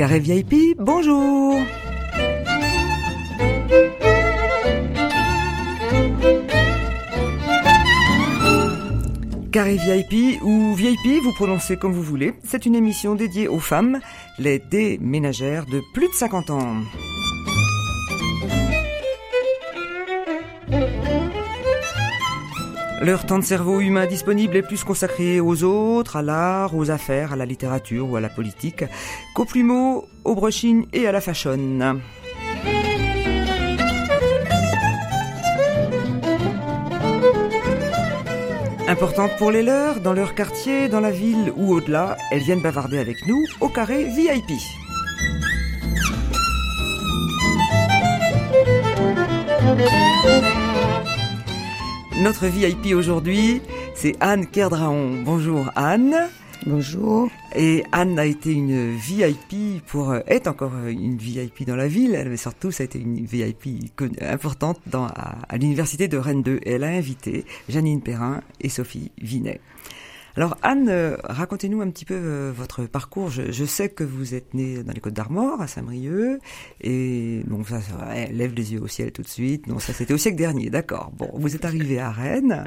Carré VIP, bonjour Carré VIP ou VIP, vous prononcez comme vous voulez, c'est une émission dédiée aux femmes, les déménagères de plus de 50 ans. Leur temps de cerveau humain disponible est plus consacré aux autres, à l'art, aux affaires, à la littérature ou à la politique, qu'aux plumeaux, au brushing et à la fashion. Importantes pour les leurs, dans leur quartier, dans la ville ou au-delà, elles viennent bavarder avec nous au carré VIP. Notre VIP aujourd'hui, c'est Anne Kerdraon. Bonjour Anne. Bonjour. Et Anne a été une VIP pour est encore une VIP dans la ville, mais surtout ça a été une VIP importante dans, à, à l'université de Rennes 2. Et elle a invité Janine Perrin et Sophie Vinet. Alors Anne, euh, racontez-nous un petit peu euh, votre parcours. Je, je, sais que vous êtes née dans les Côtes d'Armor, à Saint-Brieuc, et bon ça, lève les yeux au ciel tout de suite. Non, ça c'était au siècle dernier, d'accord. Bon, vous êtes arrivée à Rennes,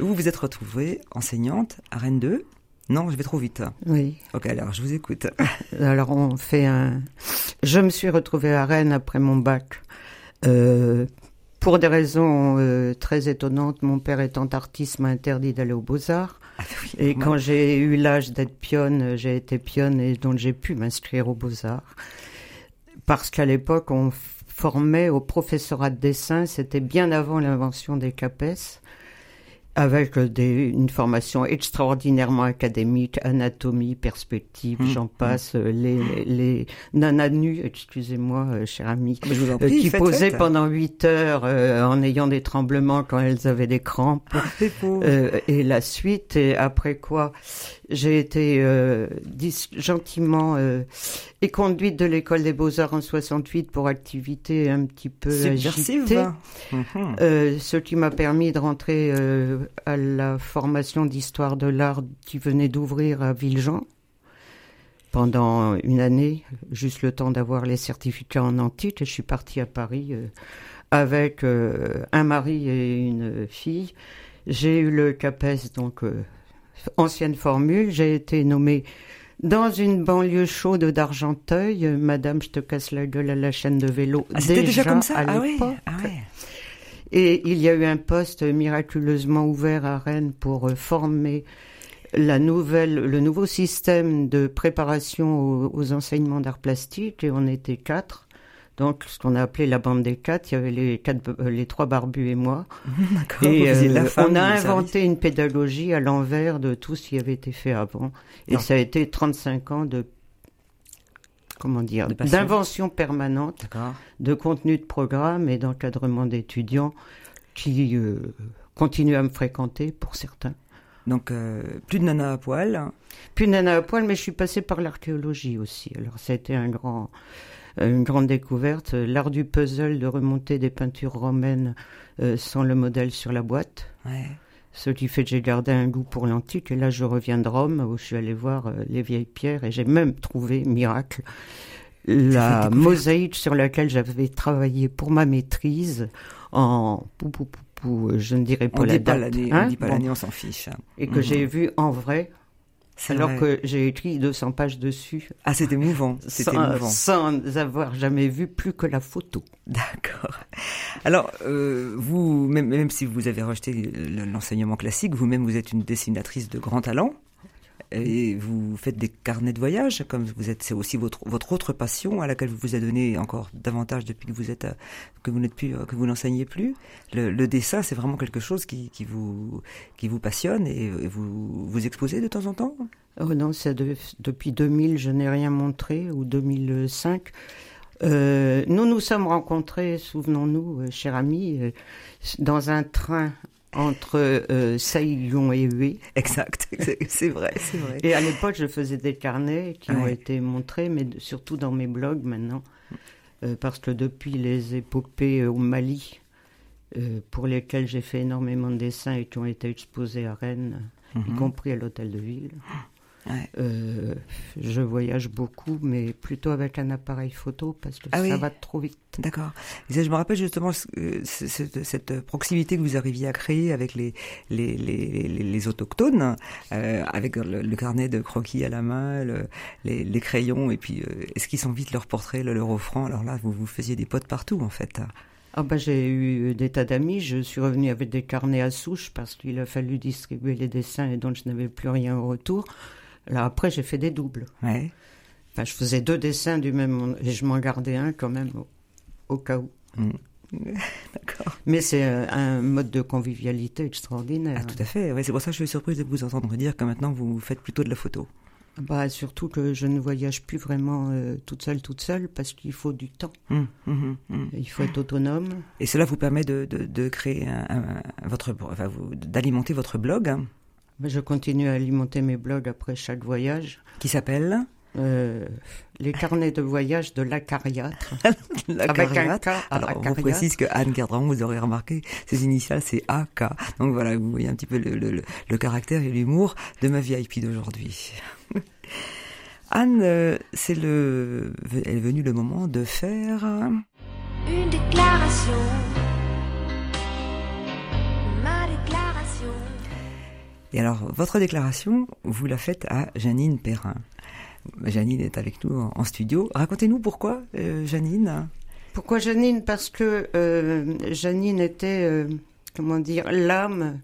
vous vous êtes retrouvée enseignante à Rennes 2. Non, je vais trop vite. Oui. Ok, alors je vous écoute. Alors on fait un. Je me suis retrouvée à Rennes après mon bac. Euh, pour des raisons euh, très étonnantes, mon père étant artiste m'a interdit d'aller aux Beaux-Arts. Ah oui, et quand j'ai eu l'âge d'être pionne, j'ai été pionne et donc j'ai pu m'inscrire aux Beaux-Arts. Parce qu'à l'époque, on formait au professorat de dessin, c'était bien avant l'invention des CAPES avec des, une formation extraordinairement académique, anatomie, perspective, mmh, j'en passe, mmh. les, les nananus, excusez-moi, cher ami, euh, qui posaient faites. pendant huit heures euh, en ayant des tremblements quand elles avaient des crampes. Euh, et la suite, et après quoi, j'ai été euh, gentiment euh, éconduite de l'école des beaux-arts en 68 pour activité un petit peu agitée, mmh. euh, ce qui m'a permis de rentrer euh, à la formation d'histoire de l'art qui venait d'ouvrir à Villejean pendant une année, juste le temps d'avoir les certificats en antique, et je suis partie à Paris euh, avec euh, un mari et une fille. J'ai eu le CAPES, donc euh, ancienne formule, j'ai été nommée dans une banlieue chaude d'Argenteuil, euh, Madame, je te casse la gueule à la chaîne de vélo. Ah, C'était déjà, déjà, comme ça à ah l'époque. ouais, ah ouais. Et il y a eu un poste miraculeusement ouvert à Rennes pour euh, former la nouvelle, le nouveau système de préparation aux, aux enseignements d'art plastique. Et on était quatre. Donc, ce qu'on a appelé la bande des quatre, il y avait les, quatre, euh, les trois barbus et moi. Et euh, on a inventé service. une pédagogie à l'envers de tout ce qui avait été fait avant. Et non. ça a été 35 ans de comment dire, d'invention permanente, de contenu de programme et d'encadrement d'étudiants qui euh, continuent à me fréquenter pour certains. Donc euh, plus de nana à poil. Plus de nana à poil, mais je suis passée par l'archéologie aussi. Alors ça a été un grand, une grande découverte. L'art du puzzle de remonter des peintures romaines euh, sans le modèle sur la boîte. Ouais. Ce qui fait que j'ai gardé un goût pour l'antique. Et là, je reviens de Rome, où je suis allé voir euh, les vieilles pierres, et j'ai même trouvé, miracle, la mosaïque sur laquelle j'avais travaillé pour ma maîtrise en pou, pou, pou, pou, je ne dirais pas on la date. Pas l'année, hein on dit pas l'année, on s'en fiche. Et que mmh. j'ai vu en vrai. Alors vrai. que j'ai écrit 200 pages dessus. Ah, c'était mouvant. C'était mouvant. Sans avoir jamais vu plus que la photo. D'accord. Alors, euh, vous, même, même, si vous avez rejeté l'enseignement classique, vous-même, vous êtes une dessinatrice de grand talent. Et vous faites des carnets de voyage, comme vous êtes, c'est aussi votre autre passion à laquelle vous vous adonnez encore davantage depuis que vous êtes que vous n'êtes plus que vous n'enseignez plus. Le, dessin, c'est vraiment quelque chose qui, vous qui vous passionne et, vous vous exposez de temps en temps? Oh non, depuis 2000, je n'ai rien montré ou 2005. Euh, nous nous sommes rencontrés, souvenons-nous, euh, cher ami, euh, dans un train entre euh, et Hué. Exact, c'est vrai, c'est vrai. Et à l'époque, je faisais des carnets qui ouais. ont été montrés, mais surtout dans mes blogs maintenant, euh, parce que depuis les épopées au Mali, euh, pour lesquelles j'ai fait énormément de dessins et qui ont été exposés à Rennes, y compris à l'hôtel de ville, Euh, je voyage beaucoup, mais plutôt avec un appareil photo parce que Ah ça oui. va trop vite. D'accord. Je me rappelle justement euh, cette, proximité que vous arriviez à créer avec les les, les, les, autochtones, euh, avec le, le carnet de croquis à la main, le- les, les crayons, et puis euh, esquissant vite leur portrait, le, leur offrant? Alors là, vous vous faisiez des potes partout en fait. Ah bah j'ai eu des tas d'amis. Je suis revenu avec des carnets à souche parce qu'il a fallu distribuer les dessins et donc je n'avais plus rien au retour. Là après j'ai fait des doubles. Ouais. Enfin je faisais deux dessins du même et je m'en gardais un quand même au, au cas où. D'accord. Mais c'est euh, un mode de convivialité extraordinaire. Ah, tout à fait. Ouais, c'est pour ça que je suis surprise de vous entendre dire que maintenant vous faites plutôt de la photo. Bah surtout que je ne voyage plus vraiment euh, toute seule, toute seule parce qu'il faut du temps. Hum, hum. Il faut être autonome. Et cela vous permet de, de, de créer un, un- votre, enfin, d'alimenter votre blog hein, je continue à alimenter mes blogs après chaque voyage. qui s'appelle Euh, les carnets de voyage de l'acariâtre. La Avec un. K Alors, on précise que Anne Gerdran, vous aurez remarqué, ses initiales, c'est AK. Donc voilà, vous voyez un petit peu le, le, le- le caractère et l'humour de ma VIP d'aujourd'hui. Anne, euh, c'est le, est venu le moment de faire. Une déclaration. Et alors, votre déclaration, vous la faites à Janine Perrin. Janine est avec nous en, studio. Racontez-nous pourquoi, euh, Janine. Pourquoi Janine? Parce que euh, Janine était, euh, comment dire, l'âme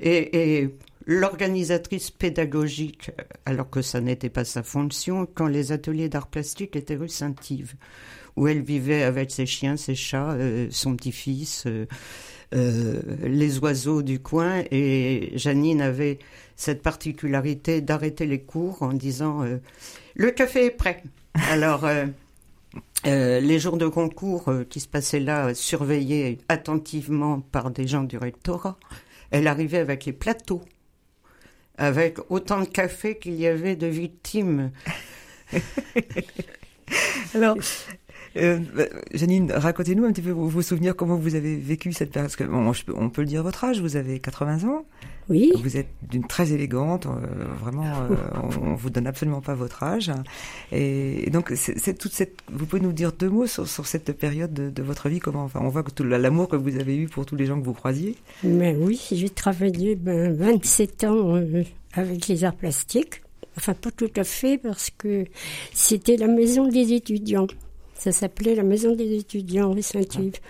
et, et l'organisatrice pédagogique, alors que ça n'était pas sa fonction, quand les ateliers d'art plastique étaient rue Saint-Yves, où elle vivait avec ses chiens, ses chats, son petit-fils, les oiseaux du coin. Et Janine avait cette particularité d'arrêter les cours en disant euh, Le café est prêt !» Alors... euh, euh, les jours de concours euh, qui se passaient là, euh, surveillés attentivement par des gens du rectorat, elle arrivait avec les plateaux, avec autant de café qu'il y avait de victimes. Alors, euh, Janine, racontez-nous un petit peu vos, vos souvenirs, comment vous avez vécu cette période. Parce que, bon, on peut le dire votre âge, vous avez 80 ans, Oui, vous êtes d'une très élégante, euh, vraiment, euh, on, on vous donne absolument pas votre âge. Et, et donc, c'est toute cette, vous pouvez nous dire deux mots sur, sur cette période de, de votre vie, comment, enfin, on voit que tout l'amour que vous avez eu pour tous les gens que vous croisiez. mais oui, j'ai travaillé ben, 27 ans euh, avec les arts plastiques. Enfin, pas tout à fait, parce que c'était la maison des étudiants. Ça s'appelait la maison des étudiants rue Saint-Yves.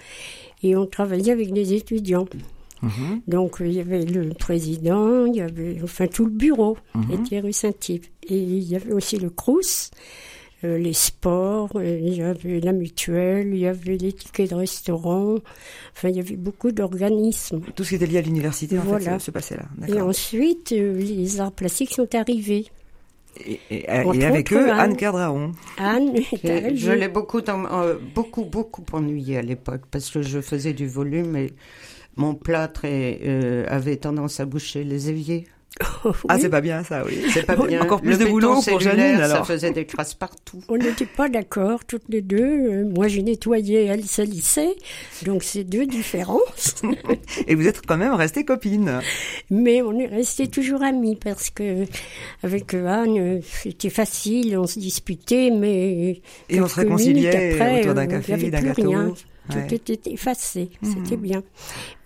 Et on travaillait avec des étudiants. Mhm. Donc, il y avait le président, il y avait, enfin, tout le bureau Mhm. était rue Saint-Yves. Et il y avait aussi le Crous, euh, les sports, euh, il y avait la mutuelle, il y avait les tickets de restaurant. Enfin, il y avait beaucoup d'organismes. Tout ce qui était lié à l'université, en Voilà. fait, se, se passait là. Et ensuite, euh, les arts plastiques sont arrivés. Et, et- et Entre avec eux, Anne. Anne Kerdraon. Anne, je l'ai beaucoup, dans- euh, beaucoup, beaucoup ennuyé à l'époque parce que je faisais du volume et mon plâtre est, euh, avait tendance à boucher les éviers. Ah, c'est pas bien ça, oui. C'est pas bien. Encore plus Le de boulot pour Janine, Ça alors. faisait des crasses partout. On n'était pas d'accord, toutes les deux. Moi, j'ai nettoyé, elle salissait. Donc, c'est deux différences. Et vous êtes quand même restées copines. Mais on est restés toujours amis parce que, avec Anne, c'était facile, on se disputait, mais. Et on se réconciliait après, autour d'un café, il y avait d'un plus gâteau. rien. Ouais. Tout était effacé, Mhm. c'était bien.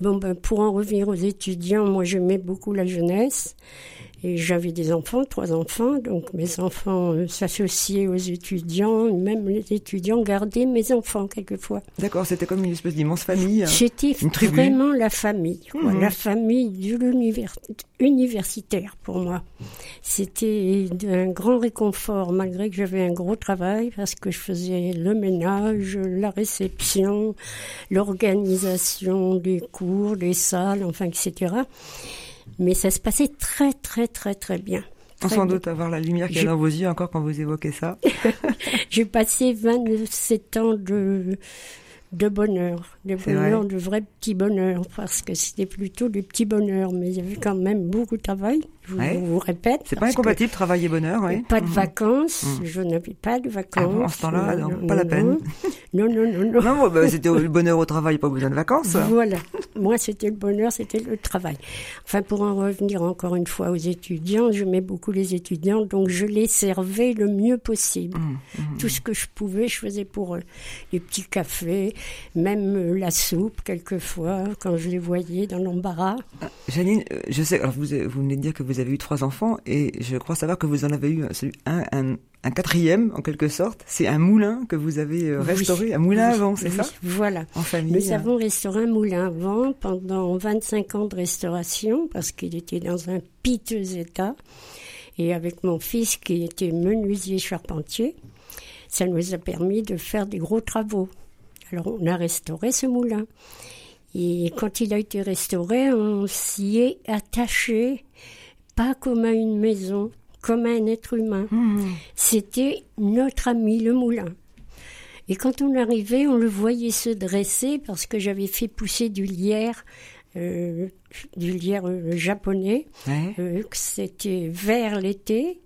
Bon, ben, pour en revenir aux étudiants, moi j'aimais beaucoup la jeunesse. Et j'avais des enfants, trois enfants, donc mes enfants euh, s'associaient aux étudiants, même les étudiants gardaient mes enfants quelquefois. D'accord, c'était comme une espèce d'immense famille. J'étais Une tribu. vraiment la famille, quoi, Mhm. la famille de l'univers- universitaire pour moi. C'était un grand réconfort, malgré que j'avais un gros travail, parce que je faisais le ménage, la réception, l'organisation des cours, des salles, enfin, etc. Mais ça se passait très, très, très, très bien. Très sans bien. doute avoir la lumière qu'il y a Je- dans vos yeux encore quand vous évoquez ça. J'ai passé 27 ans de, de bonheur, de bonheur, vrai. de vrai petit bonheur, parce que c'était plutôt du petit bonheur, mais il y avait quand même beaucoup de travail, je vous, Ouais. vous répète. C'est pas incompatible, travail et bonheur, oui. Pas de Mhm. vacances, Mhm. je n'avais pas de vacances. Ah bon, en ce temps-là, non, pas la peine. Non, non, non, non. Non, bah, c'était le bonheur au travail, pas besoin de vacances. Voilà. Moi, c'était le bonheur, c'était le travail. Enfin, pour en revenir encore une fois aux étudiants, je mets beaucoup les étudiants, donc je les servais le mieux possible. Mmh, mmh. Tout ce que je pouvais, je faisais pour eux. Les petits cafés, même euh, la soupe, quelquefois, quand je les voyais dans l'embarras. Janine, euh, je sais, alors vous, vous venez de dire que vous avez eu trois enfants, et je crois savoir que vous en avez eu un, un, un quatrième, en quelque sorte. C'est un moulin que vous avez euh, Oui. restauré, un moulin Oui, à vent, c'est oui, ça? Voilà. En famille. Nous hein. avons restauré un moulin à vent pendant 25 ans de restauration parce qu'il était dans un piteux état. Et avec mon fils qui était menuisier charpentier, ça nous a permis de faire des gros travaux. Alors on a restauré ce moulin. Et quand il a été restauré, on s'y est attaché, pas comme à une maison, comme un être humain. Mmh. C'était notre ami le moulin. Et quand on arrivait, on le voyait se dresser parce que j'avais fait pousser du lierre, euh, du lierre euh, japonais. Ouais. Euh, que C'était vert l'été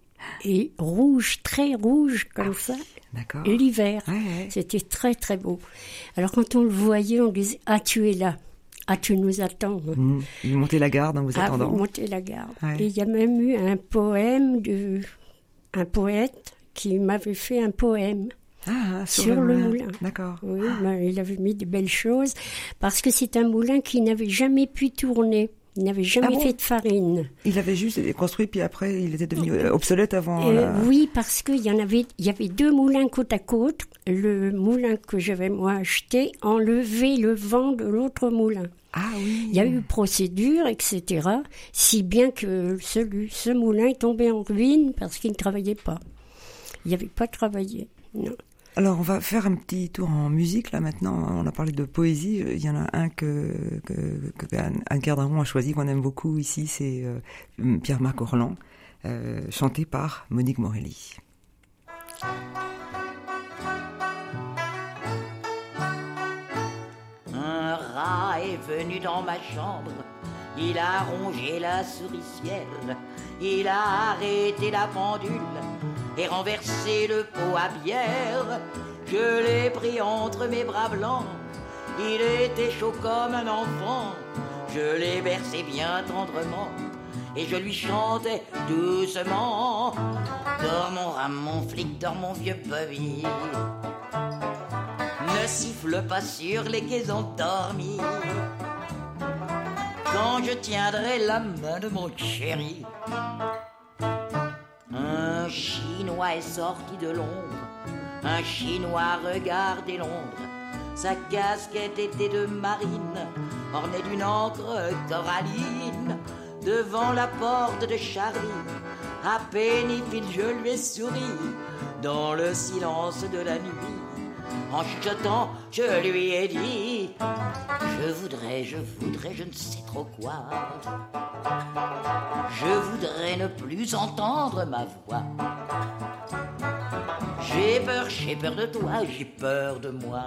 et rouge, très rouge comme ça, D'accord. l'hiver. Ouais, ouais. C'était très très beau. Alors quand on le voyait, on disait Ah, tu es là. Ah, tu nous attends. Mmh. Vous montez la garde en vous Ah, attendant. vous montez la garde. Ouais. Et il y a même eu un poème de un poète qui m'avait fait un poème. Ah, sur, Sur le moulin. D'accord. Oui, ben, il avait mis de belles choses parce que c'est un moulin qui n'avait jamais pu tourner. Il n'avait jamais Ah bon fait de farine. Il avait juste construit, puis après, il était devenu euh, obsolète avant. Euh, la- Oui, parce qu'il y en avait, il y avait deux moulins côte à côte. Le moulin que j'avais moi acheté enlevait le vent de l'autre moulin. Ah oui. Il y a eu procédure, etc. Si bien que celui, ce moulin est tombé en ruine parce qu'il ne travaillait pas. Il n'y avait pas travaillé. Non. Alors, on va faire un petit tour en musique, là, maintenant. On a parlé de poésie. Il y en a un que, Anne Cardamon a choisi, qu'on aime beaucoup ici. C'est euh, Pierre-Marc Orlan, euh, chanté par Monique Morelli. Un rat est venu dans ma chambre, il a rongé la souricière, il a arrêté la pendule et renversé le pot à bière. Je l'ai pris entre mes bras blancs, il était chaud comme un enfant. Je l'ai bercé bien tendrement et je lui chantais doucement. Dors mon rat, mon flic, dors mon vieux Bobby. Ne siffle pas sur les quais endormis. Quand je tiendrai la main de mon chéri, Est sorti de l'ombre. Un Chinois regardait Londres. Sa casquette était de marine, ornée d'une encre coralline. Devant la porte de Charlie, à Pennyfield, je lui ai souri. Dans le silence de la nuit, en chuchotant, je lui ai dit Je voudrais, je voudrais, je ne sais trop quoi. Je voudrais ne plus entendre ma voix. J'ai peur, j'ai peur de toi, j'ai peur de moi.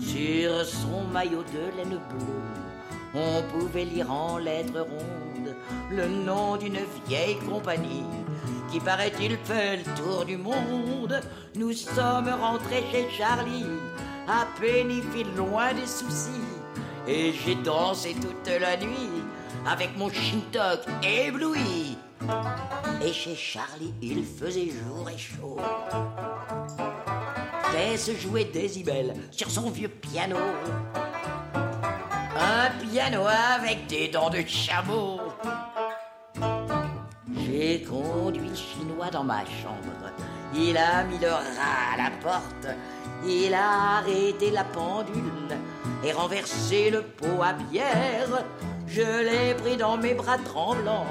Sur son maillot de laine bleue, on pouvait lire en lettres rondes le nom d'une vieille compagnie qui paraît-il fait le tour du monde. Nous sommes rentrés chez Charlie, à Pennyfield, loin des soucis, et j'ai dansé toute la nuit avec mon shintok ébloui. Et chez Charlie, il faisait jour et chaud. Tess jouait Décibel sur son vieux piano. Un piano avec des dents de chameau. J'ai conduit le chinois dans ma chambre. Il a mis le rat à la porte. Il a arrêté la pendule et renversé le pot à bière. Je l'ai pris dans mes bras tremblants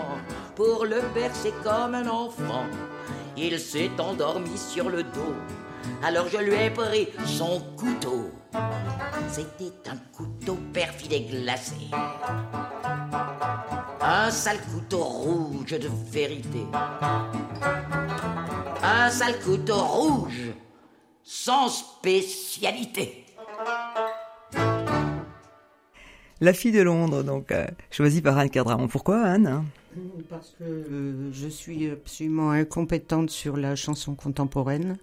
pour le bercer comme un enfant. Il s'est endormi sur le dos. Alors je lui ai pris son couteau. C'était un couteau perfide et glacé. Un sale couteau rouge de vérité. Un sale couteau rouge sans spécialité. La fille de Londres, donc, euh, choisie par Anne Cardamon. Pourquoi, Anne? Parce que euh, je suis absolument incompétente sur la chanson contemporaine.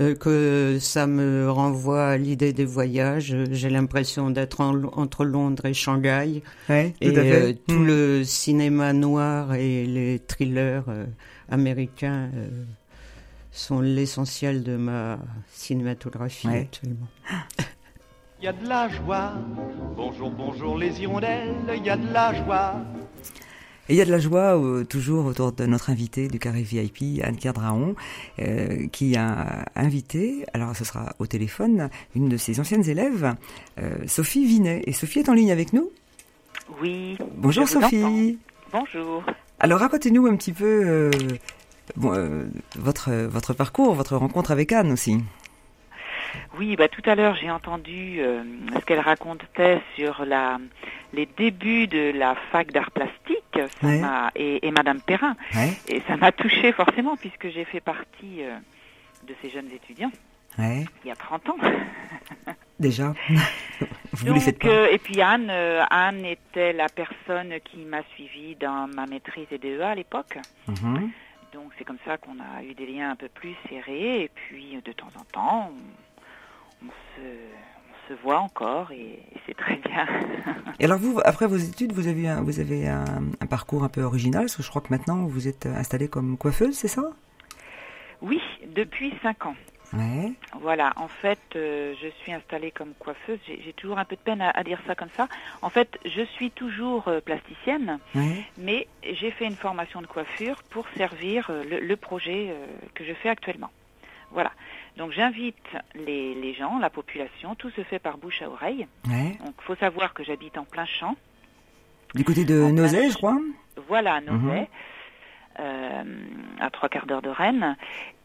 Euh, que ça me renvoie à l'idée des voyages. J'ai l'impression d'être en- entre Londres et Shanghai. Ouais, tout Et à fait. euh, tout Mm. le cinéma noir et les thrillers euh, américains euh, sont l'essentiel de ma cinématographie Ouais. actuellement. Il y a de la joie. Bonjour, bonjour les hirondelles, il y a de la joie. Et il y a de la joie euh, toujours autour de notre invité du carré VIP, Anne-Claire Draon, euh, qui a invité, alors ce sera au téléphone, une de ses anciennes élèves, euh, Sophie Vinet. Et Sophie est en ligne avec nous. Oui. Bonjour Sophie. Bonjour. Alors racontez-nous un petit peu euh, bon, votre, votre parcours, votre rencontre avec Anne aussi. Oui, bah tout à l'heure j'ai entendu euh, ce qu'elle racontait sur la les débuts de la fac d'art plastique ça et, et Madame Perrin. Et ça m'a touchée forcément puisque j'ai fait partie euh, de ces jeunes étudiants ouais, il y a 30 ans. déjà. Vous ne les faites Donc, pas. euh, et puis Anne, euh, Anne était la personne qui m'a suivie dans ma maîtrise et DEA à l'époque. Mhm. Donc c'est comme ça qu'on a eu des liens un peu plus serrés. Et puis de temps en temps, on, se, on se voit encore et, et c'est très bien. Et alors vous, après vos études, vous avez un, vous avez un, un parcours un peu original, parce que je crois que maintenant vous êtes installée comme coiffeuse, c'est ça? Oui, depuis cinq ans. Ouais. Voilà, en fait, euh, je suis installée comme coiffeuse. J'ai toujours un peu de peine à, à dire ça comme ça. En fait, je suis toujours euh, plasticienne, Ouais. mais j'ai fait une formation de coiffure pour servir euh, le, le projet que je fais actuellement. Voilà. Donc j'invite les, les gens, la population, tout se fait par bouche à oreille. Ouais. Donc faut savoir que j'habite en plein champ. Du côté de Nozay, je crois. Voilà, à Nozay, euh, à trois quarts d'heure de Rennes.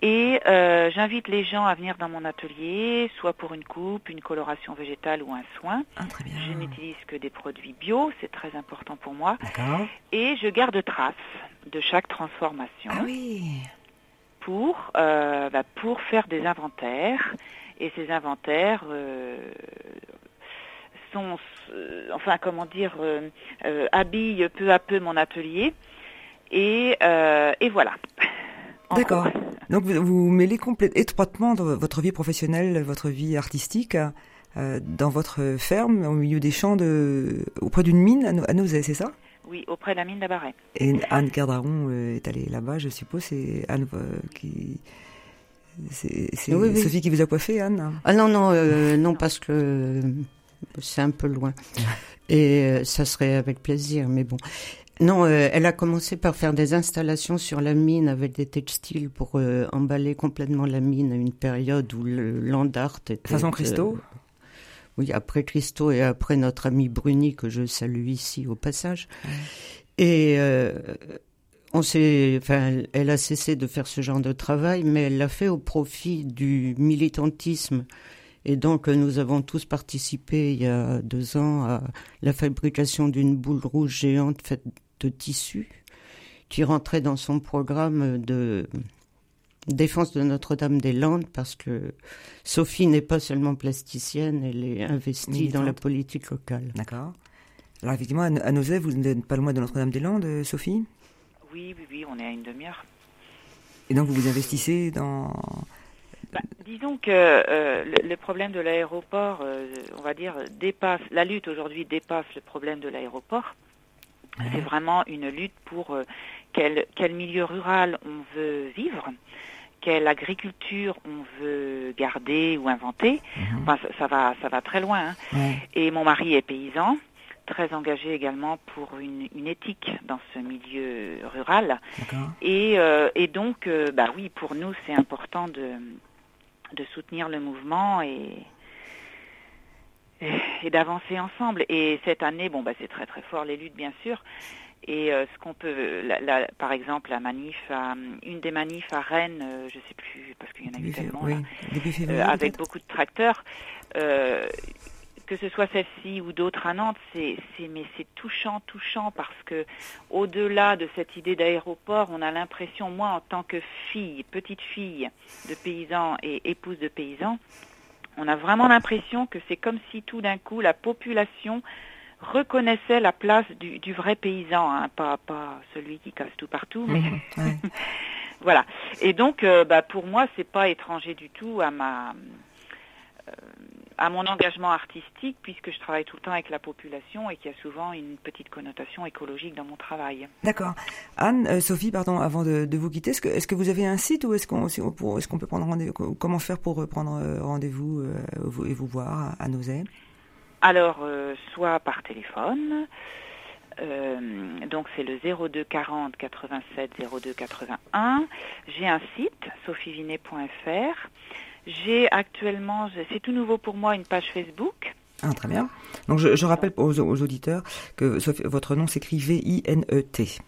Et euh, j'invite les gens à venir dans mon atelier, soit pour une coupe, une coloration végétale ou un soin. Ah, très bien. Je n'utilise que des produits bio, c'est très important pour moi. D'accord. Et je garde trace de chaque transformation Ah oui. Pour, euh, bah, pour faire des inventaires. Et ces inventaires euh, sont, euh, enfin, comment dire, habillent peu à peu mon atelier. Et, et voilà. D'accord. Donc vous, vous mêlez étroitement votre vie professionnelle, votre vie artistique, dans votre ferme, au milieu des champs, de, auprès d'une mine à Nozay, c'est ça? Oui, auprès de la mine d'Abaret. Et Anne Cardaron euh, est allée là-bas, je suppose. C'est Anne euh, qui. C'est c'est Oui, oui. Sophie qui vous a coiffé, Anne? Ah non, non, euh, non, parce que c'est un peu loin. Et ça serait avec plaisir, mais bon. Non, euh, elle a commencé par faire des installations sur la mine avec des textiles pour euh, emballer complètement la mine à une période où le land art était... Façon euh, Christo oui, après Christo et après notre ami Bruni, que je salue ici au passage. Et euh, on enfin, elle a cessé de faire ce genre de travail, mais elle l'a fait au profit du militantisme. Et donc, nous avons tous participé il y a deux ans à la fabrication d'une boule rouge géante faite de tissu qui rentrait dans son programme de défense de Notre-Dame-des-Landes parce que Sophie n'est pas seulement plasticienne, elle est investie dans la politique locale. D'accord. Alors effectivement, à Nozay, vous n'êtes pas loin de Notre-Dame-des-Landes, euh, Sophie? Oui, oui, oui, on est à une demi-heure. Et donc vous vous investissez dans... Bah, disons que euh, le, le problème de l'aéroport, euh, on va dire, dépasse, la lutte aujourd'hui dépasse le problème de l'aéroport. C'est vraiment une lutte pour euh, quel, quel milieu rural on veut vivre, quelle agriculture on veut garder ou inventer. Mhm. Enfin, ça, ça va, ça va très loin. hein. Et mon mari est paysan, très engagé également pour une, une éthique dans ce milieu rural. Et, euh, et donc, euh, bah oui, pour nous, c'est important de, de soutenir le mouvement et, et, d'avancer ensemble. Et cette année, bon, bah, c'est très très fort les luttes, bien sûr. Et euh, ce qu'on peut, la, la- par exemple, la manif, à- une des manifs à Rennes, euh, je sais plus parce qu'il y en a eu tellement, oui. là, euh, avec beaucoup de tracteurs. que ce soit celle-ci ou d'autres à Nantes, c'est, c'est, mais c'est touchant, touchant parce que au-delà de cette idée d'aéroport, on a l'impression, moi en tant que fille, petite fille de paysan et épouse de paysan, on a vraiment l'impression que c'est comme si tout d'un coup la population reconnaissait la place du, du vrai paysan, hein, pas, pas celui qui casse tout partout, mais Mhm. Ouais. Voilà. Et donc, euh, bah, pour moi, c'est pas étranger du tout à ma à mon engagement artistique, puisque je travaille tout le temps avec la population et qu'il y a souvent une petite connotation écologique dans mon travail. D'accord. Anne, euh, Sophie, pardon, avant de, de vous quitter, est-ce que, vous avez un site ou est-ce qu'on peut prendre rendez-vous Comment faire pour euh, prendre euh, rendez-vous euh, vous- et vous voir à, à Nozay? Alors, euh, soit par téléphone, euh, donc c'est le 02 40 87 02 81. J'ai un site, sophievinet.fr. J'ai actuellement, c'est tout nouveau pour moi, une page Facebook. Ah, très bien. Donc je, je rappelle aux, aux auditeurs que Sophie- votre nom s'écrit V-I-N-E-T.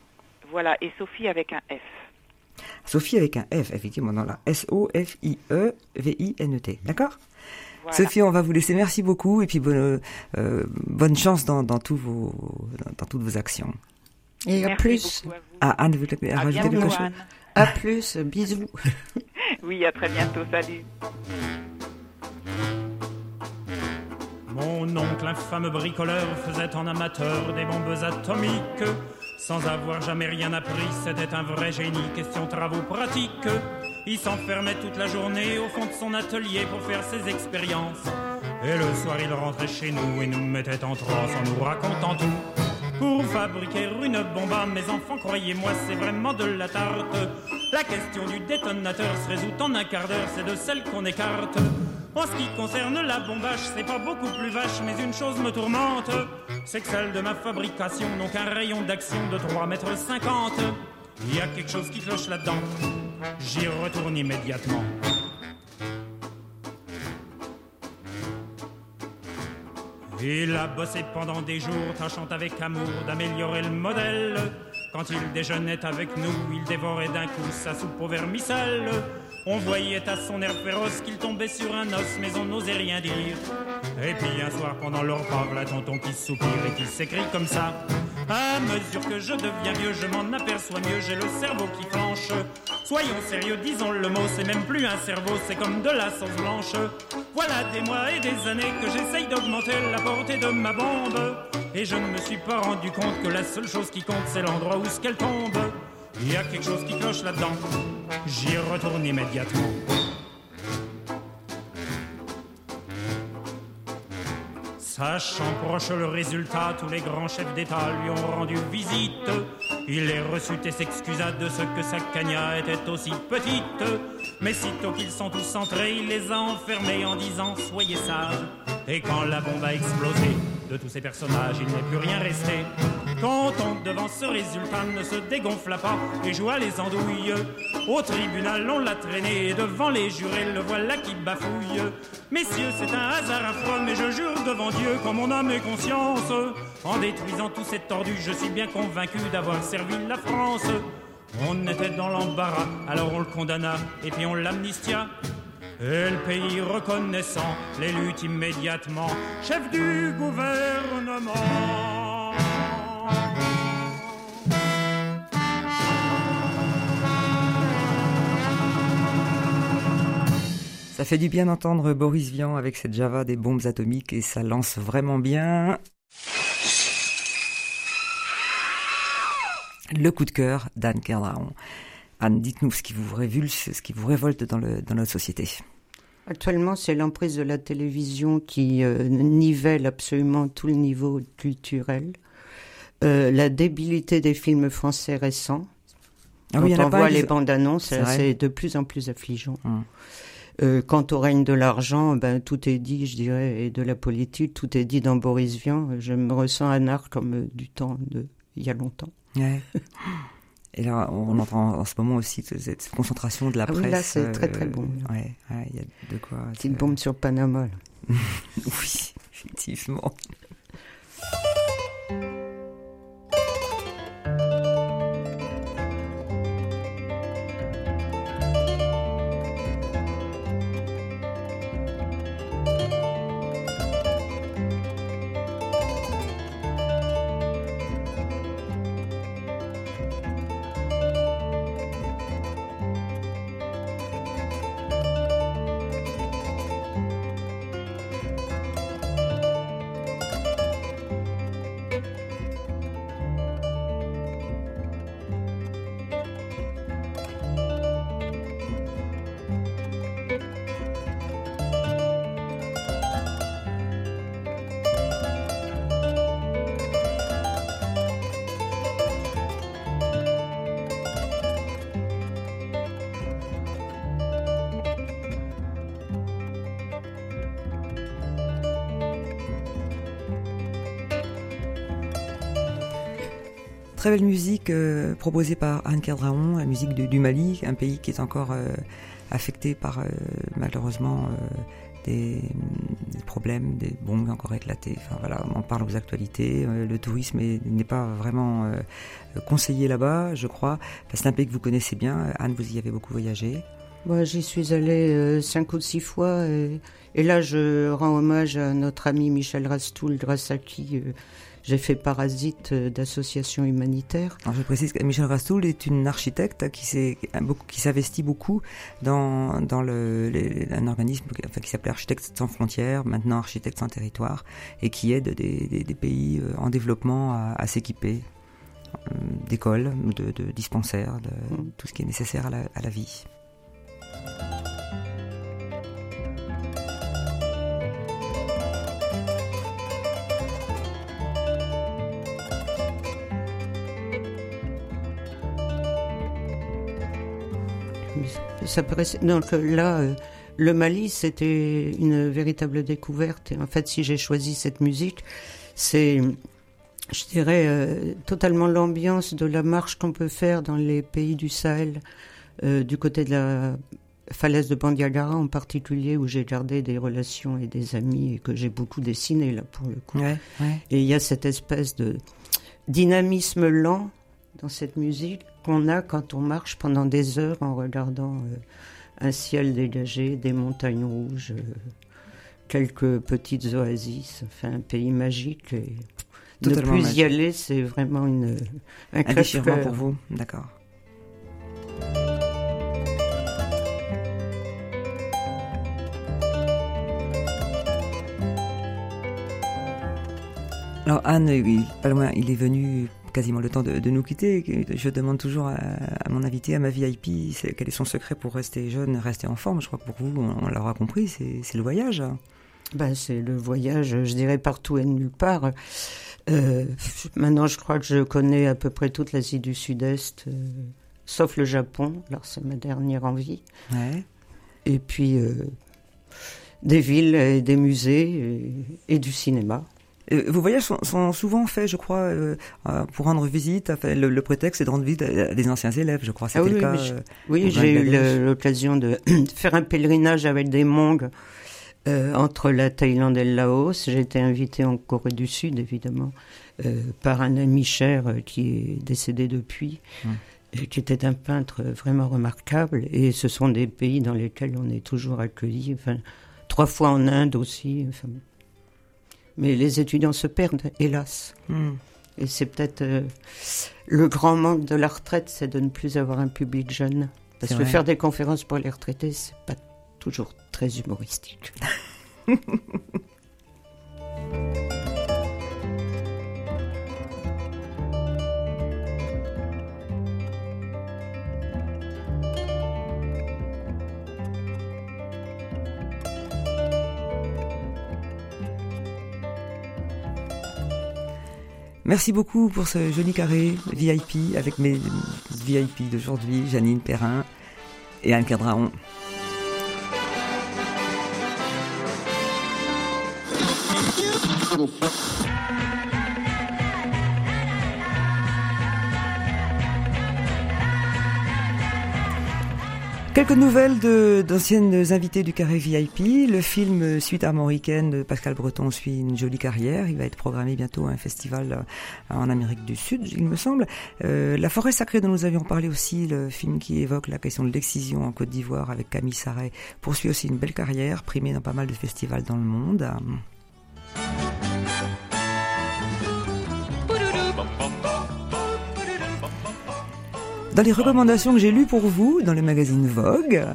Voilà, et Sophie avec un F. Sophie avec un F, effectivement, dans la S-O-F-I-E-V-I-N-E-T. D'accord? Voilà. Sophie, on va vous laisser. Merci beaucoup et puis bonne, euh, bonne chance dans, dans, tous vos, dans, dans toutes vos actions. Et à Merci plus. à vous. Ah, Anne, vous voulez À rajouter quelque chose? À plus. Bisous. Oui, à très bientôt. Salut. Mon oncle, infâme bricoleur, faisait en amateur des bombes atomiques. Sans avoir jamais rien appris, c'était un vrai génie, question travaux pratiques. Il s'enfermait toute la journée au fond de son atelier pour faire ses expériences. Et le soir, il rentrait chez nous et nous mettait en transe en nous racontant tout. Pour fabriquer une bombe à mes enfants, croyez-moi, c'est vraiment de la tarte. La question du détonateur se résout en un quart d'heure, c'est de celle qu'on écarte. En ce qui concerne la bombage, c'est pas beaucoup plus vache, mais une chose me tourmente. C'est que celle de ma fabrication n'ont qu'un rayon d'action de 3 mètres 50. Il y a quelque chose qui cloche là-dedans. J'y retourne immédiatement. Il a bossé pendant des jours, tâchant avec amour d'améliorer le modèle. Quand il déjeunait avec nous, il dévorait d'un coup sa soupe au vermicelle. On voyait à son air féroce qu'il tombait sur un os, mais on n'osait rien dire. Et puis un soir, pendant leur repas, voilà tonton qui soupire et qui s'écrie comme ça. À mesure que je deviens vieux, je m'en aperçois mieux, j'ai le cerveau qui flanche. Soyons sérieux, disons le mot, c'est même plus un cerveau, c'est comme de la sauce blanche. Voilà des mois et des années que j'essaye d'augmenter la portée de ma bombe. Et je ne me suis pas rendu compte que la seule chose qui compte, c'est l'endroit où ce qu'elle tombe. Il y a quelque chose qui cloche là-dedans. J'y retourne immédiatement. Sachant proche le résultat, tous les grands chefs d'État lui ont rendu visite. Il les reçut et s'excusa de ce que sa cagna était aussi petite. Mais sitôt qu'ils sont tous entrés, il les a enfermés en disant Soyez sages. Et quand la bombe a explosé, de tous ces personnages, il n'est plus rien resté. Quand on, devant ce résultat, ne se dégonfla pas et joua les andouilles. Au tribunal, on l'a traîné et devant les jurés, le voilà qui bafouille. Messieurs, c'est un hasard affreux, mais je jure devant Dieu, comme mon âme et conscience, en détruisant tous ces tordus, je suis bien convaincu d'avoir servi la France. On était dans l'embarras, alors on le condamna et puis on l'amnistia. Et le pays reconnaissant l'élut immédiatement chef du gouvernement. Ça fait du bien d'entendre Boris Vian avec cette Java des bombes atomiques et ça lance vraiment bien. Le coup de cœur d'Anne Kerdraon. Anne, dites-nous ce qui vous révulse, ce qui vous révolte dans, le, dans notre société. Actuellement, c'est l'emprise de la télévision qui euh, nivelle absolument tout le niveau culturel. Euh, la débilité des films français récents. Ah oui, Quand on pas, voit ils- les bandes annonces, C'est de plus en plus affligeant. Hum. Euh, quant au règne de l'argent, ben, tout est dit, je dirais, et de la politique, tout est dit dans Boris Vian. Je me ressens anard comme du temps de il y a longtemps. Ouais. Et là, on entend en ce moment aussi cette, concentration de la Ah oui, presse. là, c'est très, très bon. Ouais, ouais, il y a de quoi. Petite c'est- bombe sur Panama. là. Oui, effectivement. Très belle musique euh, proposée par Anne Kerdraon, la musique du, Mali, un pays qui est encore euh, affecté par euh, malheureusement des, problèmes, des bombes encore éclatées. Enfin voilà, on parle aux actualités. Le tourisme est- n'est pas vraiment conseillé là-bas, je crois. Enfin, c'est un pays que vous connaissez bien. Anne, vous y avez beaucoup voyagé. Moi, j'y suis allée cinq ou six fois. Et, là, je rends hommage à notre ami Michel Rastoul, grâce j'ai fait Parasite euh, d'association humanitaire. Alors je précise que Michel Rastoul est une architecte qui s'investit beaucoup dans dans le les- un organisme qui- enfin, qui s'appelait Architectes sans frontières, maintenant Architectes sans territoire, et qui aide des, des, des pays euh, en développement à, à s'équiper euh, d'écoles, de, de dispensaires, de Mm. tout ce qui est nécessaire à la, à la vie. Ça paraissait- Donc là, euh, le Mali, c'était une véritable découverte. Et en fait, si j'ai choisi cette musique, c'est, je dirais, euh, totalement l'ambiance de la marche qu'on peut faire dans les pays du Sahel, euh, du côté de la falaise de Bandiagara en particulier, où j'ai gardé des relations et des amis et que j'ai beaucoup dessiné là pour le coup. Ouais, ouais. Et il y a cette espèce de dynamisme lent dans cette musique qu'on a quand on marche pendant des heures en regardant euh, un ciel dégagé, des montagnes rouges, euh, quelques petites oasis, enfin un pays magique. Et ne plus y aller, c'est vraiment une, un Un déchirement crève-cœur. pour vous, d'accord. Alors Anne, il, pas loin, il est venu quasiment le temps de, de nous quitter. Je demande toujours à, à mon invité, à ma VIP, c'est- quel est son secret pour rester jeune, rester en forme? Je crois que pour vous, on, on l'aura compris, c'est c'est le voyage. Ben, c'est le voyage, je dirais, partout et nulle part. Euh, maintenant, je crois que je connais à peu près toute l'Asie du Sud-Est, euh, sauf le Japon. Alors, c'est ma dernière envie. Ouais. Et puis, euh, des villes et des musées et, et du cinéma. Euh, Vos voyages sont, sont souvent faits, je crois, euh, euh, pour rendre visite. Le, le prétexte, c'est de rendre visite à, des anciens élèves, je crois. C'était Ah oui, le cas. je- Oui, j'ai eu l'occasion de faire un pèlerinage avec des mongs euh, entre la Thaïlande et le Laos. J'ai été invitée en Corée du Sud, évidemment, euh, par un ami cher euh, qui est décédé depuis, Hum. et qui était un peintre vraiment remarquable. Et ce sont des pays dans lesquels on est toujours accueilli. Enfin, trois fois en Inde aussi. enfin. Mais les étudiants se perdent, hélas. hmm. Et c'est peut-être euh, le grand manque de la retraite, c'est de ne plus avoir un public jeune. Parce que vrai. faire des conférences pour les retraités, c'est pas toujours très humoristique. Merci beaucoup pour ce joli carré VIP avec mes VIP d'aujourd'hui, Janine Perrin et Anne Cadraon. Quelques nouvelles d'anciennes invitées du carré VIP. Le film Suite armoricaine de Pascal Breton suit une jolie carrière. Il va être programmé bientôt à un festival euh, en Amérique du Sud, il me semble. Euh, la forêt sacrée dont nous avions parlé aussi, le film qui évoque la question de l'excision en Côte d'Ivoire avec Camille Sarret, poursuit aussi une belle carrière, primée dans pas mal de festivals dans le monde. Dans les recommandations que j'ai lues pour vous, dans le magazine Vogue,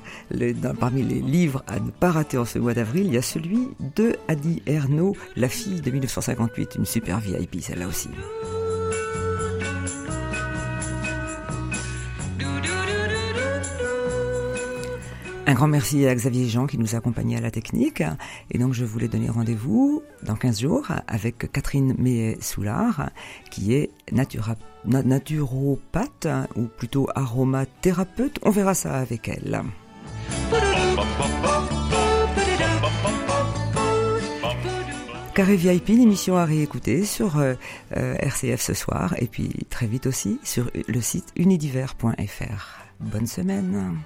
parmi les livres à ne pas rater en ce mois d'avril, il y a celui de Adi Ernaud, La fille de 1958, une super VIP celle-là aussi. Un grand merci à Xavier Jean qui nous a accompagnés à la technique. Et donc, je voulais donner rendez-vous dans 15 jours avec Catherine Méet-Soulard, qui est naturopathe, ou plutôt aromathérapeute. On verra ça avec elle. Carré VIP, l'émission à réécouter sur euh, euh, RCF ce soir et puis très vite aussi sur le site unidiver.fr. Bonne semaine.